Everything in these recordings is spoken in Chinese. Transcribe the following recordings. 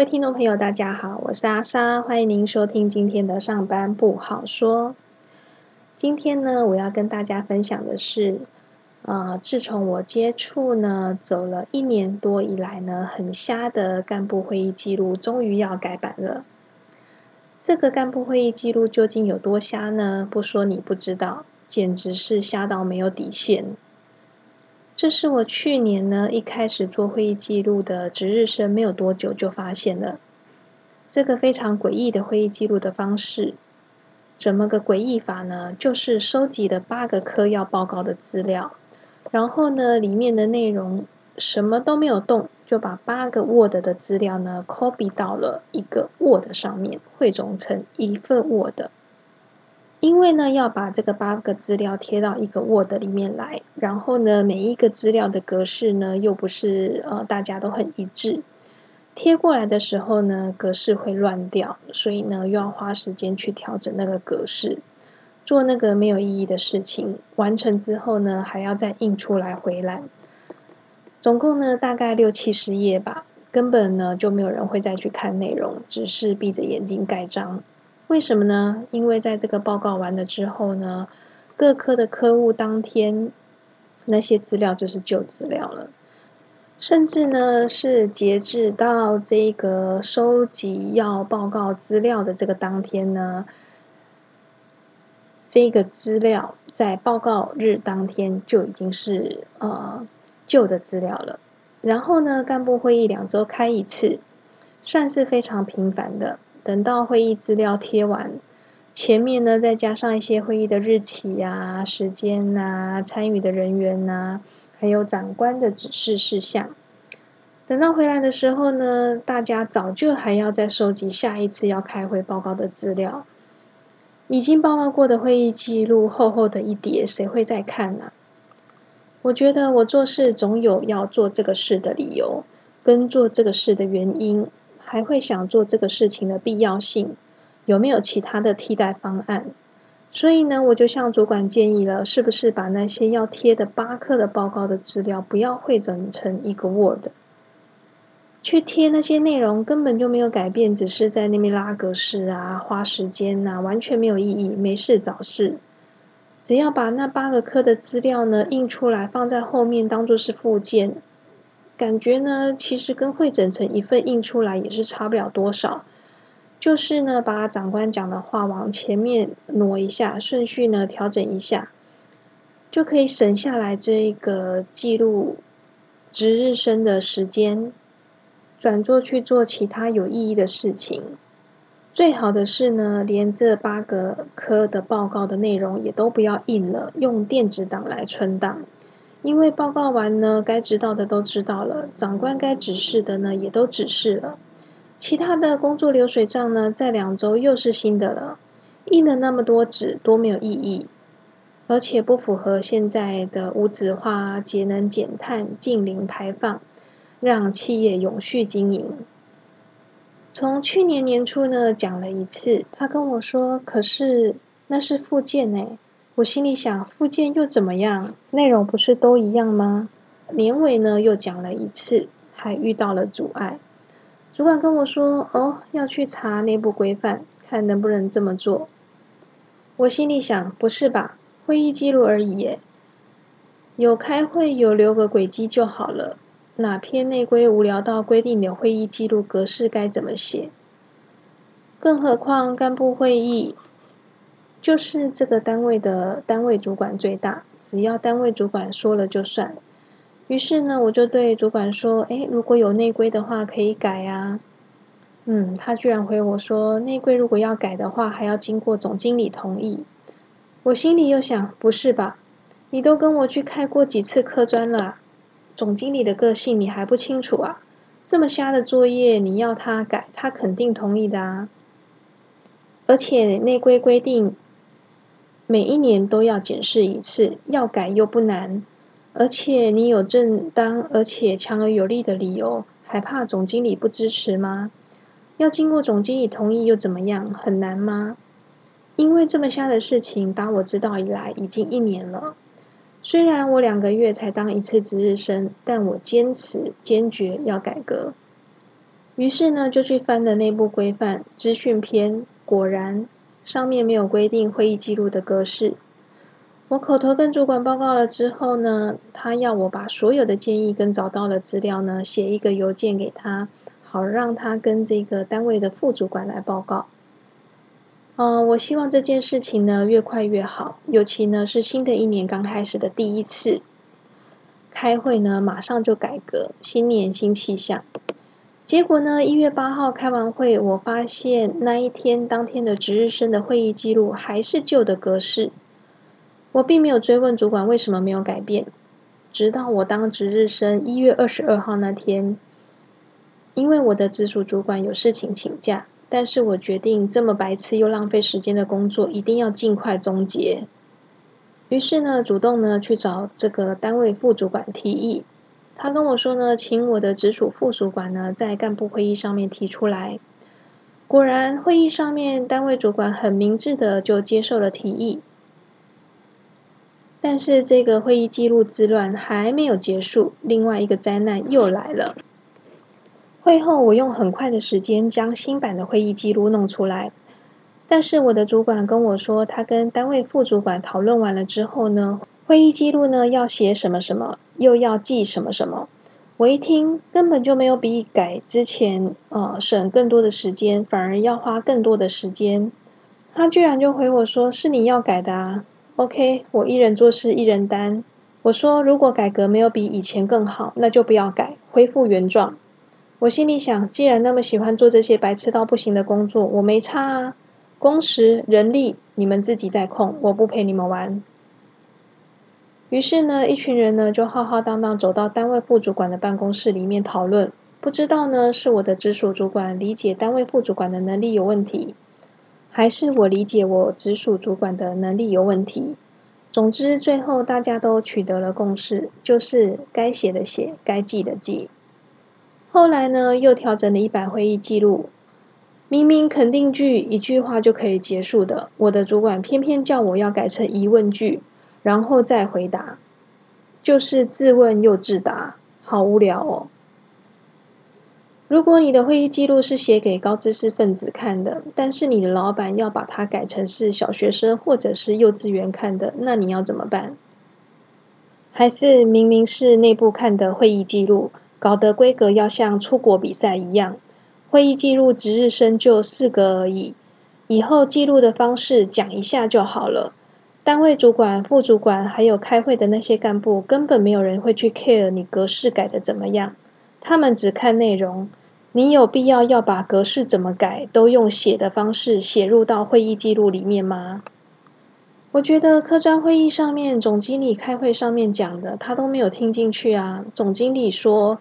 各位听众朋友，大家好，我是阿莎，欢迎您收听今天的上班不好说。今天呢，我要跟大家分享的是，呃，自从我接触呢走了一年多以来呢，很瞎的干部会议记录终于要改版了。这个干部会议记录究竟有多瞎呢？不说你不知道，简直是瞎到没有底线。这是我去年呢一开始做会议记录的值日生，没有多久就发现了这个非常诡异的会议记录的方式。怎么个诡异法呢？就是收集了八个科要报告的资料，然后呢里面的内容什么都没有动，就把八个 Word 的资料呢 copy 到了一个 Word 上面，汇总成一份 Word。因为呢，要把这个八个资料贴到一个 Word 里面来，然后呢，每一个资料的格式呢，又不是呃大家都很一致，贴过来的时候呢，格式会乱掉，所以呢，又要花时间去调整那个格式，做那个没有意义的事情。完成之后呢，还要再印出来回来，总共呢大概六七十页吧，根本呢就没有人会再去看内容，只是闭着眼睛盖章。为什么呢？因为在这个报告完了之后呢，各科的科务当天那些资料就是旧资料了，甚至呢是截至到这个收集要报告资料的这个当天呢，这个资料在报告日当天就已经是呃旧的资料了。然后呢，干部会议两周开一次，算是非常频繁的。等到会议资料贴完，前面呢再加上一些会议的日期呀、时间呐、参与的人员呐，还有长官的指示事项。等到回来的时候呢，大家早就还要再收集下一次要开会报告的资料。已经报告过的会议记录厚厚的一叠，谁会再看呢？我觉得我做事总有要做这个事的理由，跟做这个事的原因。还会想做这个事情的必要性，有没有其他的替代方案？所以呢，我就向主管建议了，是不是把那些要贴的八科的报告的资料不要汇整成一个 Word，去贴那些内容根本就没有改变，只是在那边拉格式啊，花时间啊，完全没有意义，没事找事。只要把那八个科的资料呢印出来，放在后面当做是附件。感觉呢，其实跟会整成一份印出来也是差不了多少，就是呢，把长官讲的话往前面挪一下，顺序呢调整一下，就可以省下来这一个记录值日生的时间，转做去做其他有意义的事情。最好的是呢，连这八个科的报告的内容也都不要印了，用电子档来存档。因为报告完呢，该知道的都知道了，长官该指示的呢也都指示了，其他的工作流水账呢，在两周又是新的了。印了那么多纸，多没有意义，而且不符合现在的无纸化、节能减碳、近零排放，让企业永续经营。从去年年初呢讲了一次，他跟我说：“可是那是附件呢。”我心里想，附件又怎么样？内容不是都一样吗？年尾呢又讲了一次，还遇到了阻碍。主管跟我说：“哦，要去查内部规范，看能不能这么做。”我心里想，不是吧？会议记录而已，有开会有留个轨迹就好了。哪篇内规无聊到规定的会议记录格式该怎么写？更何况干部会议。就是这个单位的单位主管最大，只要单位主管说了就算。于是呢，我就对主管说：“哎，如果有内规的话，可以改啊。”嗯，他居然回我说：“内规如果要改的话，还要经过总经理同意。”我心里又想：“不是吧？你都跟我去开过几次科专了，总经理的个性你还不清楚啊？这么瞎的作业，你要他改，他肯定同意的啊。而且内规规定。”每一年都要检视一次，要改又不难，而且你有正当而且强而有力的理由，还怕总经理不支持吗？要经过总经理同意又怎么样？很难吗？因为这么瞎的事情，打我知道以来已经一年了。虽然我两个月才当一次值日生，但我坚持坚决要改革。于是呢，就去翻的内部规范资讯篇，果然上面没有规定会议记录的格式。我口头跟主管报告了之后呢，他要我把所有的建议跟找到的资料呢，写一个邮件给他，好让他跟这个单位的副主管来报告。嗯，我希望这件事情呢越快越好，尤其呢是新的一年刚开始的第一次开会呢，马上就改革，新年新气象。结果呢，一月八号开完会，我发现那一天当天的值日生的会议记录还是旧的格式。我并没有追问主管为什么没有改变，直到我当值日生一月二十二号那天，因为我的直属主管有事情请假，但是我决定这么白痴又浪费时间的工作一定要尽快终结。于是呢，主动呢去找这个单位副主管提议，他跟我说呢，请我的直属副主管呢在干部会议上面提出来。果然，会议上面单位主管很明智的就接受了提议。但是这个会议记录之乱还没有结束，另外一个灾难又来了。会后，我用很快的时间将新版的会议记录弄出来，但是我的主管跟我说，他跟单位副主管讨论完了之后呢，会议记录呢要写什么什么，又要记什么什么。我一听，根本就没有比改之前呃省更多的时间，反而要花更多的时间。他居然就回我说：“是你要改的啊。” OK，我一人做事一人担。我说，如果改革没有比以前更好，那就不要改，恢复原状。我心里想，既然那么喜欢做这些白痴到不行的工作，我没差啊。工时、人力，你们自己在控，我不陪你们玩。于是呢，一群人呢就浩浩荡荡走到单位副主管的办公室里面讨论。不知道呢，是我的直属主管理解单位副主管的能力有问题。还是我理解我直属主管的能力有问题。总之，最后大家都取得了共识，就是该写的写，该记的记。后来呢，又调整了一版会议记录。明明肯定句一句话就可以结束的，我的主管偏偏叫我要改成疑问句，然后再回答，就是自问又自答，好无聊哦。如果你的会议记录是写给高知识分子看的，但是你的老板要把它改成是小学生或者是幼稚园看的，那你要怎么办？还是明明是内部看的会议记录，搞得规格要像出国比赛一样？会议记录值日生就四个而已，以后记录的方式讲一下就好了。单位主管、副主管还有开会的那些干部，根本没有人会去 care 你格式改的怎么样，他们只看内容。你有必要要把格式怎么改都用写的方式写入到会议记录里面吗？我觉得科专会议上面总经理开会上面讲的，他都没有听进去啊。总经理说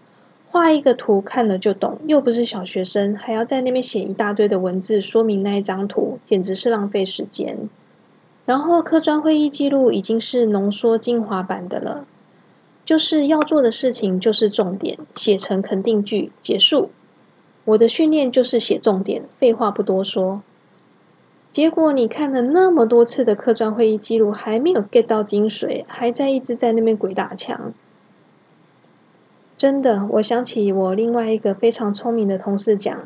画一个图看了就懂，又不是小学生，还要在那边写一大堆的文字说明那一张图，简直是浪费时间。然后科专会议记录已经是浓缩精华版的了，就是要做的事情就是重点，写成肯定句结束。我的训练就是写重点，废话不多说。结果你看了那么多次的客专会议记录，还没有 get 到精髓，还在一直在那边鬼打墙。真的，我想起我另外一个非常聪明的同事讲，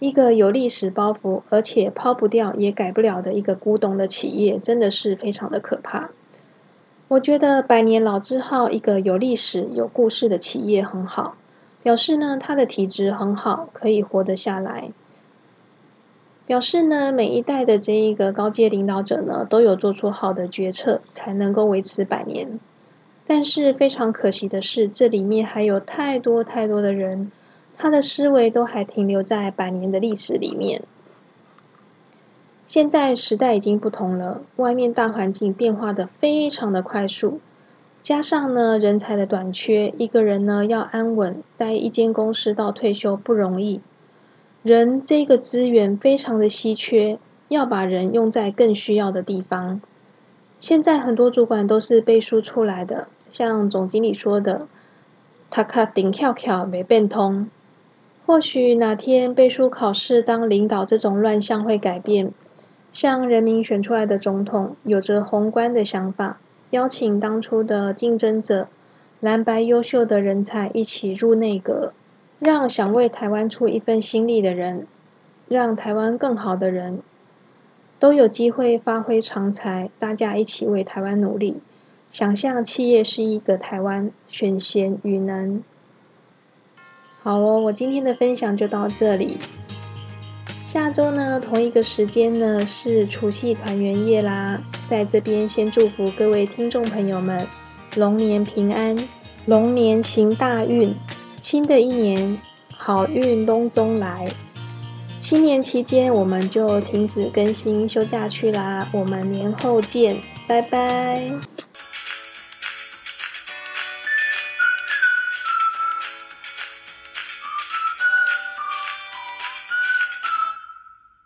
一个有历史包袱而且抛不掉也改不了的一个古董的企业，真的是非常的可怕。我觉得百年老字号，一个有历史有故事的企业很好。表示呢，他的体质很好，可以活得下来。表示呢，每一代的这一个高阶领导者呢，都有做出好的决策，才能够维持百年。但是非常可惜的是，这里面还有太多太多的人，他的思维都还停留在百年的历史里面。现在时代已经不同了，外面大环境变化的非常的快速。加上呢，人才的短缺，一个人呢要安稳待一间公司到退休不容易。人这个资源非常的稀缺，要把人用在更需要的地方。现在很多主管都是背书出来的，像总经理说的，他卡顶跳跳没变通。或许哪天背书考试当领导这种乱象会改变，像人民选出来的总统，有着宏观的想法。邀请当初的竞争者、蓝白优秀的人才一起入内阁，让想为台湾出一份心力的人，让台湾更好的人，都有机会发挥长才，大家一起为台湾努力。想象企业是一个台湾，选贤与能。好咯，我今天的分享就到这里。下周呢，同一个时间呢是除夕团圆夜啦，在这边先祝福各位听众朋友们龙年平安，龙年行大运，新的一年好运东中来。新年期间我们就停止更新休假去啦，我们年后见，拜拜。